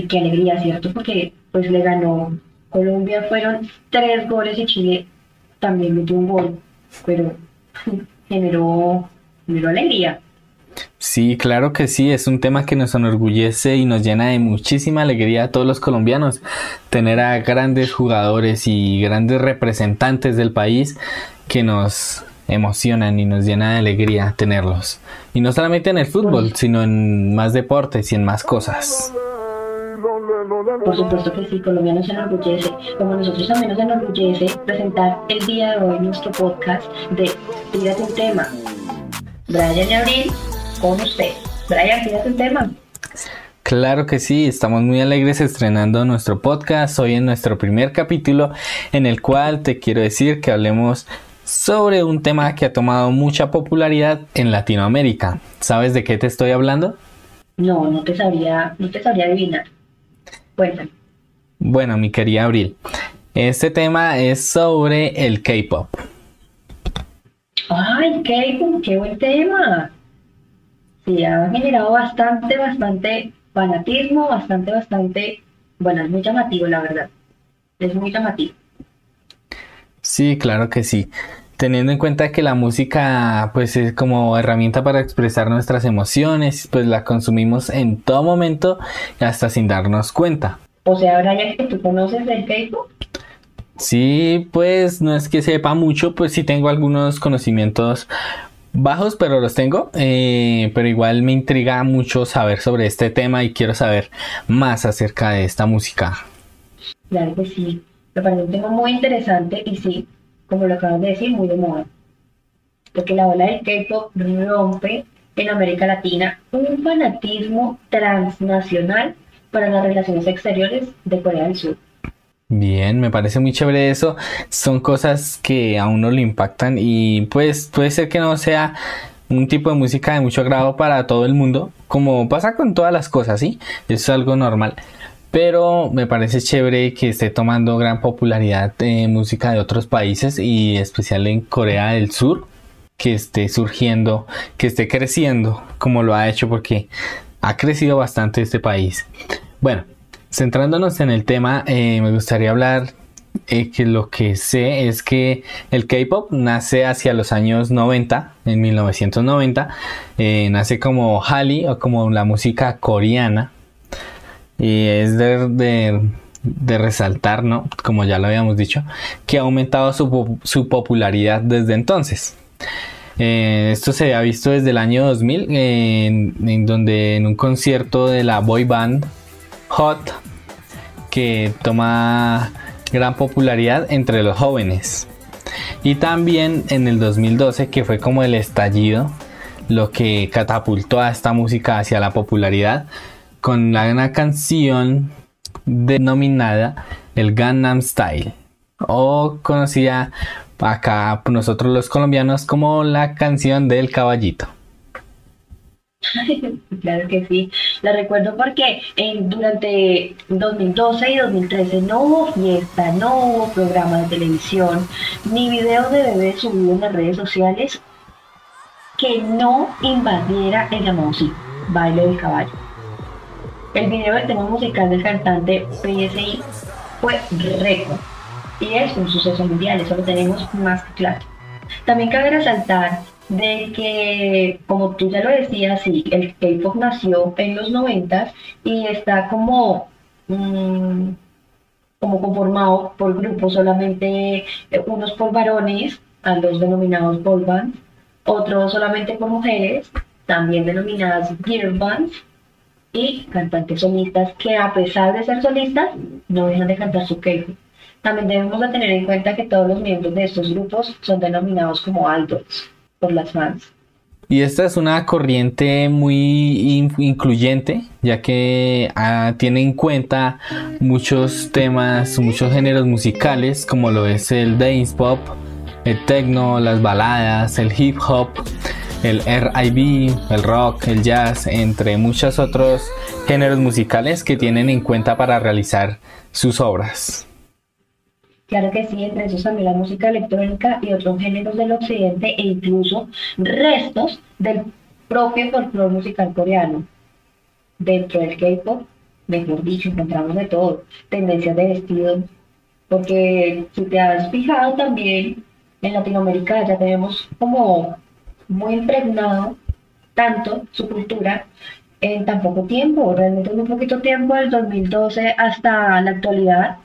y qué alegría, ¿cierto? Porque pues le ganó Colombia, fueron tres goles y Chile también metió un gol, pero generó, generó alegría. Sí, claro que sí, es un tema que nos enorgullece y nos llena de muchísima alegría a todos los colombianos tener a grandes jugadores y grandes representantes del país que nos emocionan y nos llena de alegría tenerlos. Y no solamente en el fútbol, sino en más deportes y en más cosas. Por supuesto que sí, Colombia nos enorgullece, como nosotros también nos enorgullece presentar el día de hoy nuestro podcast de Tírate un tema. Brian y Abril, con usted. Brian, tírate un tema. Claro que sí, estamos muy alegres estrenando nuestro podcast hoy en nuestro primer capítulo en el cual te quiero decir que hablemos sobre un tema que ha tomado mucha popularidad en Latinoamérica. ¿Sabes de qué te estoy hablando? No, no te sabría, no te sabría adivinar. Cuéntame. Bueno, mi querida Abril, este tema es sobre el K-pop. Ay, K-pop, qué buen tema. Sí, ha generado bastante, bastante fanatismo, bastante, bastante, bueno, es muy llamativo, la verdad. Es muy llamativo. Sí, claro que sí. Teniendo en cuenta que la música pues es como herramienta para expresar nuestras emociones, pues la consumimos en todo momento hasta sin darnos cuenta. O sea, Brian, que tú conoces el K-pop. Sí, pues no es que sepa mucho, pues sí tengo algunos conocimientos bajos, pero los tengo. Eh, pero igual me intriga mucho saber sobre este tema y quiero saber más acerca de esta música. Claro que sí. Me parece un tema muy interesante y sí, como lo acabas de decir, muy de moda. Porque la ola del K-pop rompe en América Latina un fanatismo transnacional para las relaciones exteriores de Corea del Sur. Bien, me parece muy chévere eso. Son cosas que a uno le impactan y pues puede ser que no sea un tipo de música de mucho agrado para todo el mundo, como pasa con todas las cosas, ¿sí? Eso es algo normal. Pero me parece chévere que esté tomando gran popularidad en música de otros países y especial en Corea del Sur, que esté surgiendo, que esté creciendo como lo ha hecho porque ha crecido bastante este país. Bueno, centrándonos en el tema, eh, me gustaría hablar eh, que lo que sé es que el K-pop nace hacia los años 90, en 1990, eh, nace como Hallyu o como la música coreana. Y es de, resaltar, ¿no? Como ya lo habíamos dicho, que ha aumentado su, popularidad desde entonces. esto se ha visto desde el año 2000, en donde en un concierto de la boy band Hot que toma gran popularidad entre los jóvenes. Y también en el 2012 que fue como el estallido, lo que catapultó a esta música hacia la popularidad con una canción denominada el Gangnam Style o conocida acá por nosotros los colombianos como la canción del caballito. claro que sí, la recuerdo porque en, durante 2012 y 2013 no hubo fiesta, no hubo programa de televisión, ni video de bebés subido en las redes sociales que no invadiera el llamado baile del caballo. El video del tema musical del cantante PSI fue récord y es un suceso mundial, eso lo tenemos más que claro. También cabe resaltar de que, como tú ya lo decías, sí, el K-pop nació en los 90 y está como, mm, como conformado por grupos solamente, eh, unos por varones, a los denominados boy bands, otros solamente por mujeres, también denominadas girl bands, y cantantes solistas que a pesar de ser solistas, no dejan de cantar su K-pop. También debemos de tener en cuenta que todos los miembros de estos grupos son denominados como idols por las fans. Y esta es una corriente muy incluyente, ya que ah, tiene en cuenta muchos temas, muchos géneros musicales, como lo es el dance pop, el techno, las baladas, el hip hop, el R&B, el rock, el jazz, entre muchos otros géneros musicales que tienen en cuenta para realizar sus obras. Claro que sí, entre esos también la música electrónica y otros géneros del occidente e incluso restos del propio folclore musical coreano. Dentro del K-pop mejor dicho, encontramos de todo, tendencias de vestido, porque si te has fijado también, en Latinoamérica ya tenemos como muy impregnado tanto su cultura en tan poco tiempo, realmente muy poquito tiempo, del 2012 hasta la actualidad,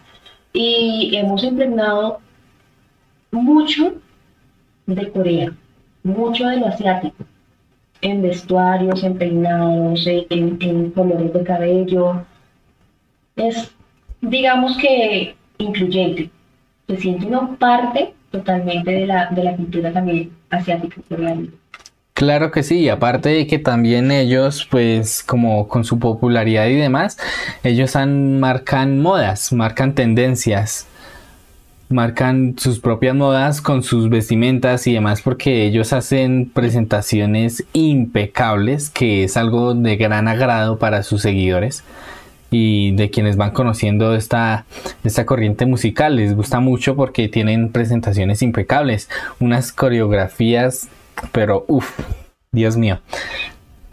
y hemos impregnado mucho de Corea, mucho de lo asiático, en vestuarios, en peinados, en, colores de cabello. Es, digamos que, incluyente. Se siente una parte totalmente de la, de la cultura también asiática. Claro que sí, aparte de que también ellos, pues como con su popularidad y demás, ellos han, marcan modas, marcan tendencias, marcan sus propias modas con sus vestimentas y demás porque ellos hacen presentaciones impecables, que es algo de gran agrado para sus seguidores y de quienes van conociendo esta, esta corriente musical. Les gusta mucho porque tienen presentaciones impecables, unas coreografías pero uff, Dios mío.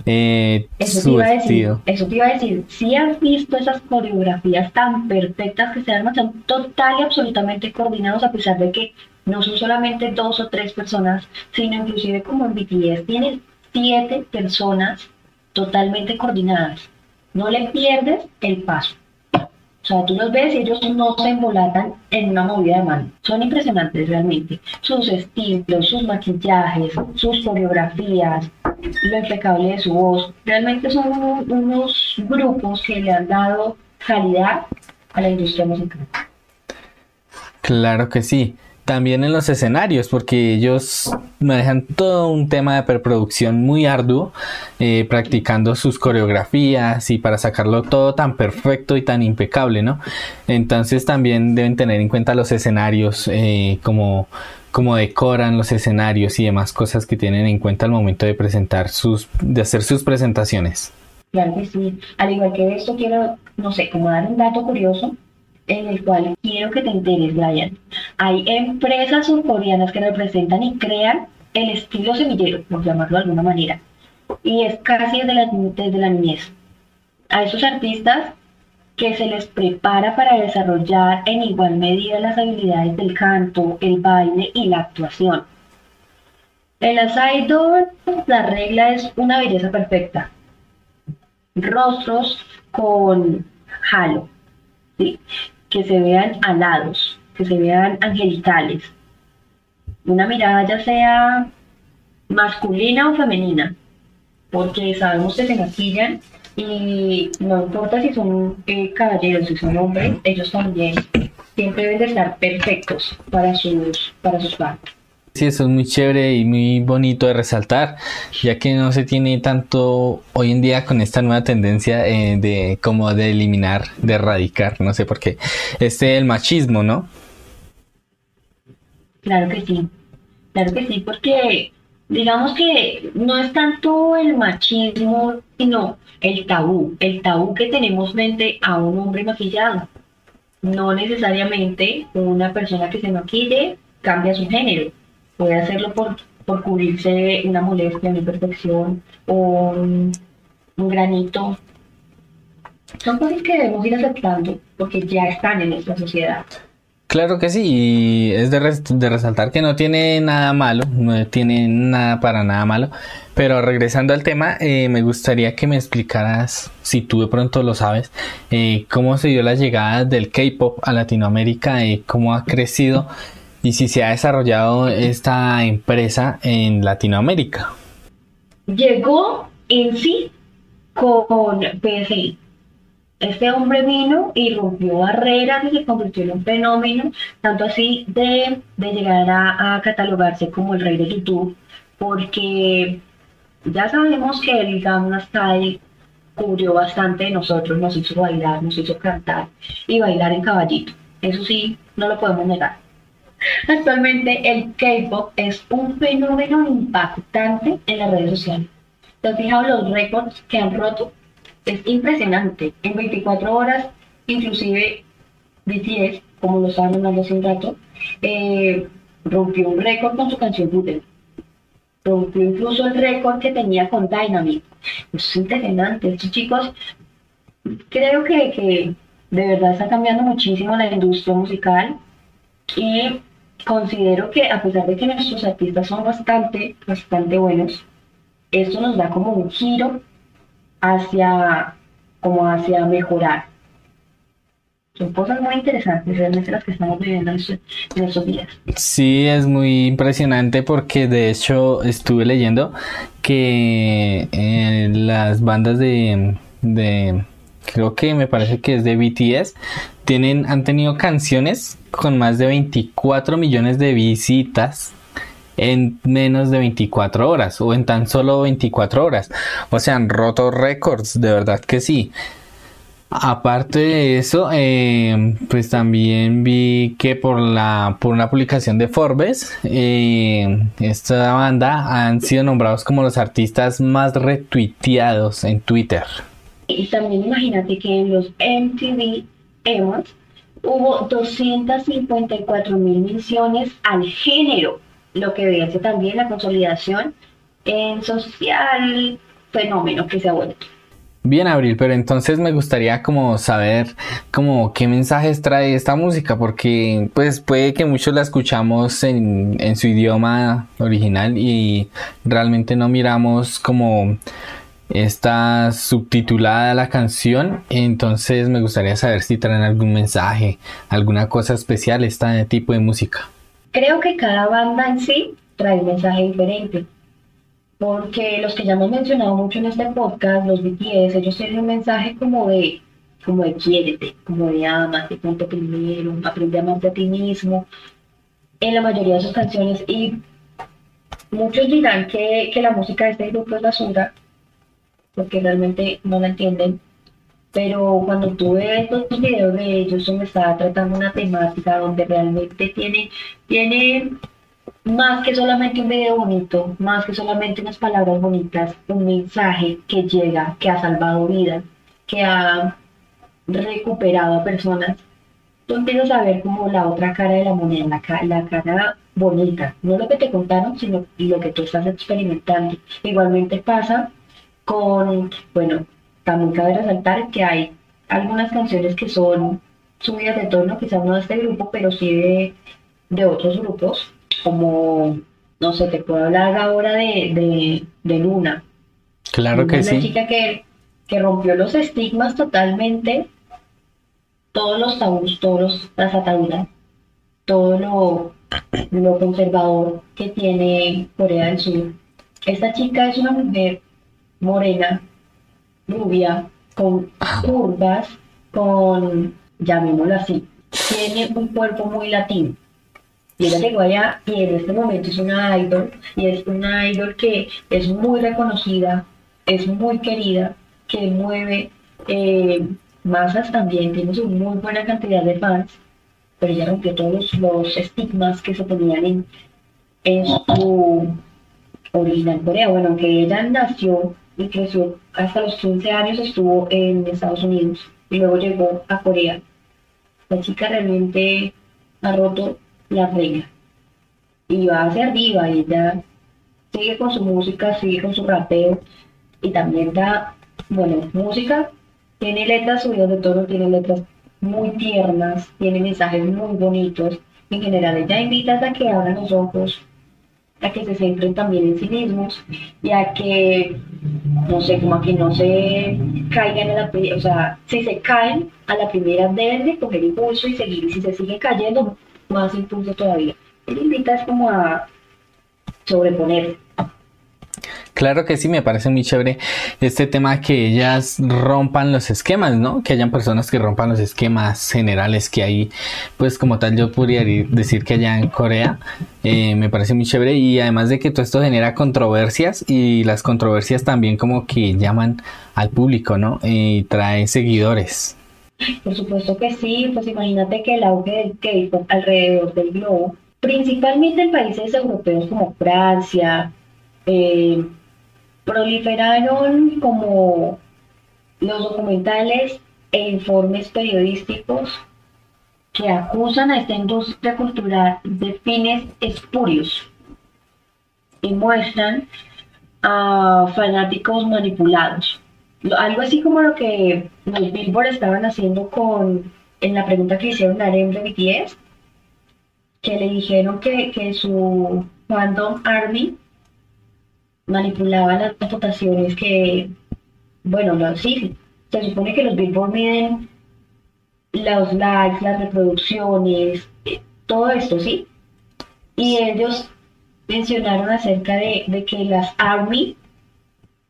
Eh, eso, te iba a decir, eso te iba a decir, si has visto esas coreografías tan perfectas que se arman, son total y absolutamente coordinados a pesar de que no son solamente dos o tres personas, sino inclusive como en BTS tienen siete personas totalmente coordinadas. No le pierdes el paso. O sea, tú los ves y ellos no se embolatan en una movida de mano. Son impresionantes realmente. Sus estilos, sus maquillajes, sus coreografías, lo impecable de su voz. Realmente son unos grupos que le han dado calidad a la industria musical. Claro que sí también en los escenarios, porque ellos manejan todo un tema de preproducción muy arduo, eh, practicando sus coreografías y para sacarlo todo tan perfecto y tan impecable, ¿no? Entonces también deben tener en cuenta los escenarios, eh, como, como decoran los escenarios y demás cosas que tienen en cuenta al momento de presentar sus, de hacer sus presentaciones. Claro que sí. Al igual que esto, quiero, no sé, como dar un dato curioso en el cual quiero que te enteres, Brian. Hay empresas surcoreanas que representan y crean el estilo semillero, por llamarlo de alguna manera, y es casi desde la, desde la niñez. A esos artistas que se les prepara para desarrollar en igual medida las habilidades del canto, el baile y la actuación. En las idols la regla es una belleza perfecta. Rostros con halo, que se vean alados, que se vean angelicales. Una mirada ya sea masculina o femenina, porque sabemos que se maquillan y no importa si son eh, caballeros, si son hombres, ellos también siempre deben de estar perfectos para sus, para sus. Sí, eso es muy chévere y muy bonito de resaltar, ya que no se tiene tanto hoy en día con esta nueva tendencia eh, de como de eliminar, de erradicar, no sé por qué, este el machismo, ¿no? Claro que sí, claro que sí, porque digamos que no es tanto el machismo, sino el tabú, el tabú que tenemos frente a un hombre maquillado. No necesariamente una persona que se maquille cambia su género puede hacerlo por, por cubrirse una molestia, una imperfección o un, granito. Son cosas que debemos ir aceptando porque ya están en nuestra sociedad. Claro que sí, y es de, de, resaltar que no tiene nada malo, no tiene nada para nada malo. Pero regresando al tema, eh, me gustaría que me explicaras, si tú de pronto lo sabes, eh, cómo se dio la llegada del K-pop a Latinoamérica y cómo ha crecido y si se ha desarrollado esta empresa en Latinoamérica. Llegó en sí con PSI. Este hombre vino y rompió barreras y se convirtió en un fenómeno, tanto así de, llegar a, catalogarse como el rey de YouTube, porque ya sabemos que el Gamma Style cubrió bastante de nosotros, nos hizo bailar, nos hizo cantar y bailar en caballito. Eso sí, no lo podemos negar. Actualmente el K-pop es un fenómeno impactante en las redes sociales. ¿Te has fijado los récords que han roto? Es impresionante. En 24 horas, inclusive BTS, como lo estaban hablando hace un rato, eh, rompió un récord con su canción Booten. Rompió incluso el récord que tenía con Dynamite. Es impresionante. Estos chicos Creo que, que de verdad está cambiando muchísimo la industria musical y considero que a pesar de que nuestros artistas son bastante, bastante buenos, esto nos da como un giro hacia, como hacia mejorar. Son cosas muy interesantes realmente las que estamos viviendo en estos, días. Sí, es muy impresionante porque de hecho estuve leyendo que eh, las bandas de, de, creo que me parece que es de BTS, tienen, han tenido canciones con más de 24 millones de visitas en menos de 24 horas o en tan solo 24 horas. O sea, han roto récords, de verdad que sí. Aparte de eso, eh, pues también vi que por la por una publicación de Forbes, eh, esta banda han sido nombrados como los artistas más retuiteados en Twitter. Y también imagínate que en los MTV Awards hubo 254 mil menciones al género lo que evidencia también la consolidación en social fenómeno que se ha vuelto. Bien, Abril, pero entonces me gustaría como saber como qué mensajes trae esta música, porque pues puede que muchos la escuchamos en, en su idioma original y realmente no miramos como está subtitulada la canción, entonces me gustaría saber si traen algún mensaje, alguna cosa especial este tipo de música. Creo que cada banda en sí trae un mensaje diferente, porque los que ya hemos mencionado mucho en este podcast, los BTS, ellos tienen un mensaje como de, como de quiérete, como de amate, ponte primero, aprende a amarte a ti mismo, en la mayoría de sus canciones, y muchos dirán que, que la música de este grupo es basura, porque realmente no la entienden, pero cuando tuve estos videos de ellos donde estaba tratando una temática donde realmente tiene, tiene más que solamente un video bonito, más que solamente unas palabras bonitas, un mensaje que llega, que ha salvado vidas, que ha recuperado a personas, tú empiezas a ver como la otra cara de la moneda, la, la cara bonita, no lo que te contaron, sino lo que tú estás experimentando. Igualmente pasa con, bueno, también cabe resaltar que hay algunas canciones que son subidas de tono, quizás no de este grupo, pero sí de, otros grupos, como, no sé, te puedo hablar ahora de, Luna. Claro que sí. Una chica que, que rompió los estigmas totalmente, todos los tabús, todas las ataduras, todo lo, lo conservador que tiene Corea del Sur. Esta chica es una mujer morena, rubia, con curvas, con, llamémoslo así, tiene un cuerpo muy latino. Y ella llegó allá y en este momento es una idol, y es una idol que es muy reconocida, es muy querida, que mueve eh, masas también, tiene su muy buena cantidad de fans, pero ella rompió todos los, estigmas que se tenían en, en su original Corea. Bueno, aunque ella nació y creció hasta los 15 años, estuvo en Estados Unidos y luego llegó a Corea. La chica realmente ha roto la regla y va hacia arriba y ella sigue con su música, sigue con su rapeo y también da, bueno, música, tiene letras subidas de todo, tiene letras muy tiernas, tiene mensajes muy bonitos. En general, ella invita a que abran los ojos, a que se centren también en sí mismos y a que, no sé, como a que no se caigan a la o sea, si se caen a la primera deben de coger impulso y seguir, y si se siguen cayendo, más impulso todavía. Él invita es como a sobreponerse. Claro que sí, me parece muy chévere este tema que ellas rompan los esquemas, ¿no? Que hayan personas que rompan los esquemas generales que hay, pues como tal yo podría decir que allá en Corea, eh, me parece muy chévere y además de que todo esto genera controversias y las controversias también como que llaman al público, ¿no? Y trae seguidores. Por supuesto que sí, pues imagínate que el auge del K-pop alrededor del globo, principalmente en países europeos como Francia, eh, proliferaron como los documentales e informes periodísticos que acusan a esta industria cultural de fines espurios y muestran a fanáticos manipulados. Algo así como lo que los Billboard estaban haciendo con, en la pregunta que hicieron a Arem de BTS, que le dijeron que, que su fandom Army manipulaba las votaciones que, bueno, no, sí, se supone que los Billboard miden los likes, las reproducciones, eh, todo esto, ¿sí? Y ellos mencionaron acerca de, que las Army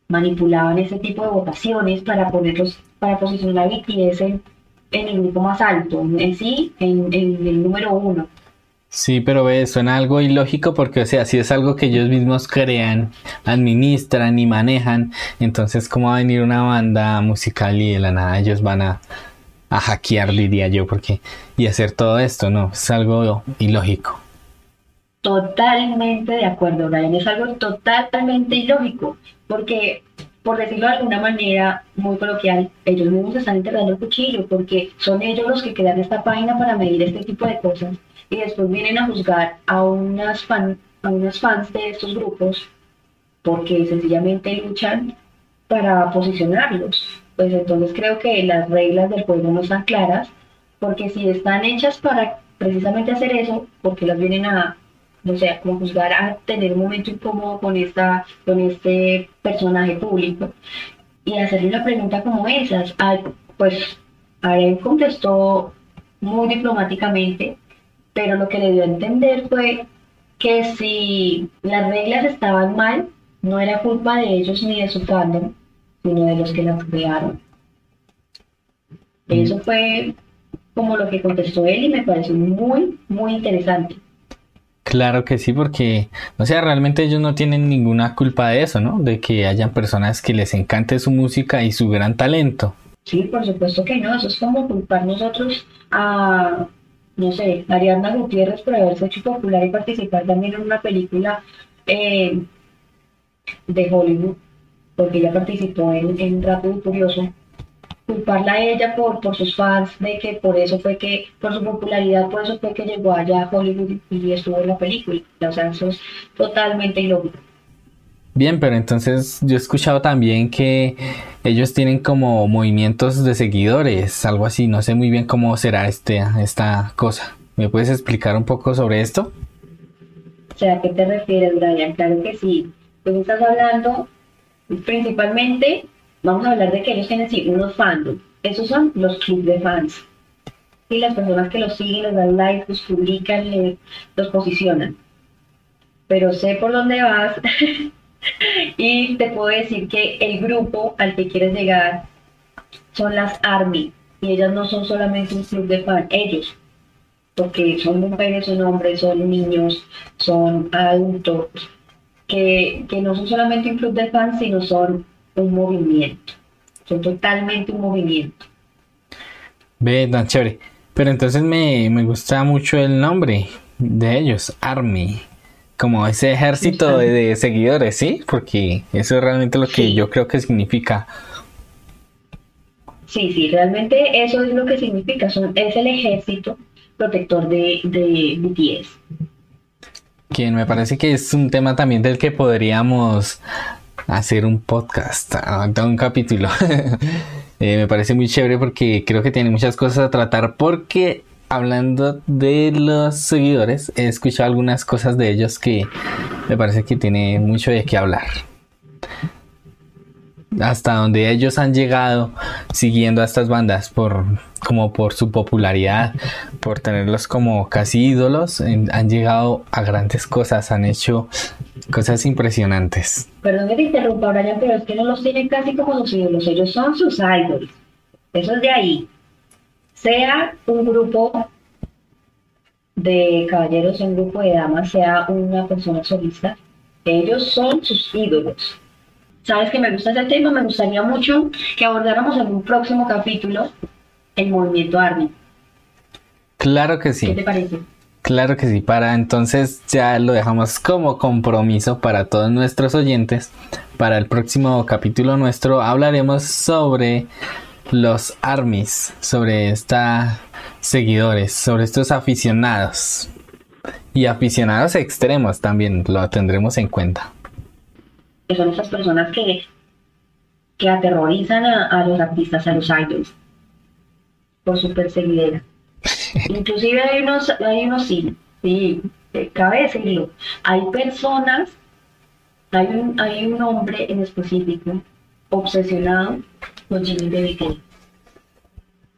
manipulaban ese tipo de votaciones para ponerlos, para posicionar a BTS en, el grupo más alto, en sí, en, el número uno. Sí, pero ve, suena algo ilógico porque, o sea, si es algo que ellos mismos crean, administran y manejan, entonces, ¿cómo va a venir una banda musical y de la nada ellos van a, a hackear, diría yo, porque, y hacer todo esto, no, es algo ilógico. Totalmente de acuerdo, Brian, es algo totalmente ilógico porque, por decirlo de alguna manera muy coloquial, ellos mismos están enterrando el cuchillo, porque son ellos los que crean esta página para medir este tipo de cosas y después vienen a juzgar a unas, fan, a unas fans de estos grupos porque sencillamente luchan para posicionarlos. Pues entonces creo que las reglas del juego no están claras, porque si están hechas para precisamente hacer eso, porque las vienen a o sea, como juzgar a tener un momento incómodo con, esta, con este personaje público y hacerle una pregunta como esas. pues Aren contestó muy diplomáticamente, pero lo que le dio a entender fue que si las reglas estaban mal, no era culpa de ellos ni de su fandom, sino de los que las crearon. Eso fue como lo que contestó él y me pareció muy, muy interesante. Claro que sí, porque, o sea, realmente ellos no tienen ninguna culpa de eso, ¿no? De que hayan personas que les encante su música y su gran talento. Sí, por supuesto que no, eso es como culpar nosotros a, no sé, Ariadna Gutiérrez por haberse hecho popular y participar también en una película eh, de Hollywood, porque ella participó en, en Rápido y Curioso culparla a ella por, por sus fans, de que por eso fue que, por su popularidad, por eso fue que llegó allá a Hollywood y estuvo en la película. O sea, eso es totalmente ilógico. Bien, pero entonces yo he escuchado también que ellos tienen como movimientos de seguidores, algo así, no sé muy bien cómo será este, esta cosa. ¿Me puedes explicar un poco sobre esto? O sea, ¿a qué te refieres, Brian? Claro que sí. Pues estás hablando principalmente vamos a hablar de que ellos tienen sí, unos fandom. Esos son los clubes de fans. Y las personas que los siguen, les dan like, los publican, los posicionan. Pero sé por dónde vas y te puedo decir que el grupo al que quieres llegar son las ARMY. Y ellas no son solamente un club de fans, ellos. Porque son mujeres, son hombres, son niños, son adultos. Que, que no son solamente un club de fans, sino son un movimiento. Son totalmente un movimiento. Ve, tan chévere. Pero entonces me, gusta mucho el nombre de ellos, Army. Como ese ejército de, seguidores, ¿sí? Porque eso es realmente lo que yo creo que significa. Sí, sí, realmente eso es lo que significa. Son, es el ejército protector de, de BTS. Quien me parece que es un tema también del que podríamos hacer un podcast, un capítulo. Eh, me parece muy chévere porque creo que tiene muchas cosas a tratar porque hablando de los seguidores he escuchado algunas cosas de ellos que me parece que tiene mucho de qué hablar hasta donde ellos han llegado siguiendo a estas bandas por como por su popularidad, por tenerlos como casi ídolos, han llegado a grandes cosas, han hecho cosas impresionantes. Perdón que te interrumpa, Brian, pero es que no los tienen casi como sus ídolos, ellos son sus idols. Eso es de ahí. Sea un grupo de caballeros, un grupo de damas, sea una persona solista, ellos son sus ídolos sabes que me gusta ese tema, me gustaría mucho que abordáramos en un próximo capítulo el movimiento ARMY. Claro que sí. ¿Qué te parece? Claro que sí, para entonces ya lo dejamos como compromiso para todos nuestros oyentes. Para el próximo capítulo nuestro hablaremos sobre los armies, sobre estos seguidores, sobre estos aficionados y aficionados extremos también lo tendremos en cuenta son esas personas que que aterrorizan a, los artistas, a los idols, por su perseguidera. Inclusive hay unos, hay unos sí, sí, cabe decirlo, hay personas, hay un, hay un hombre en específico obsesionado con Jimmy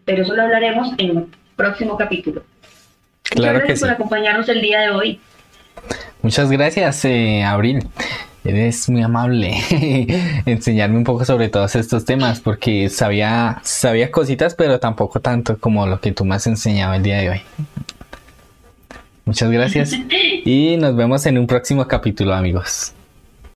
Pero eso lo hablaremos en un próximo capítulo. Claro Muchas gracias por acompañarnos el día de hoy. Muchas gracias, eh, Abril. Eres muy amable enseñarme un poco sobre todos estos temas porque sabía, sabía cositas, pero tampoco tanto como lo que tú me has enseñado el día de hoy. Muchas gracias y nos vemos en un próximo capítulo, amigos.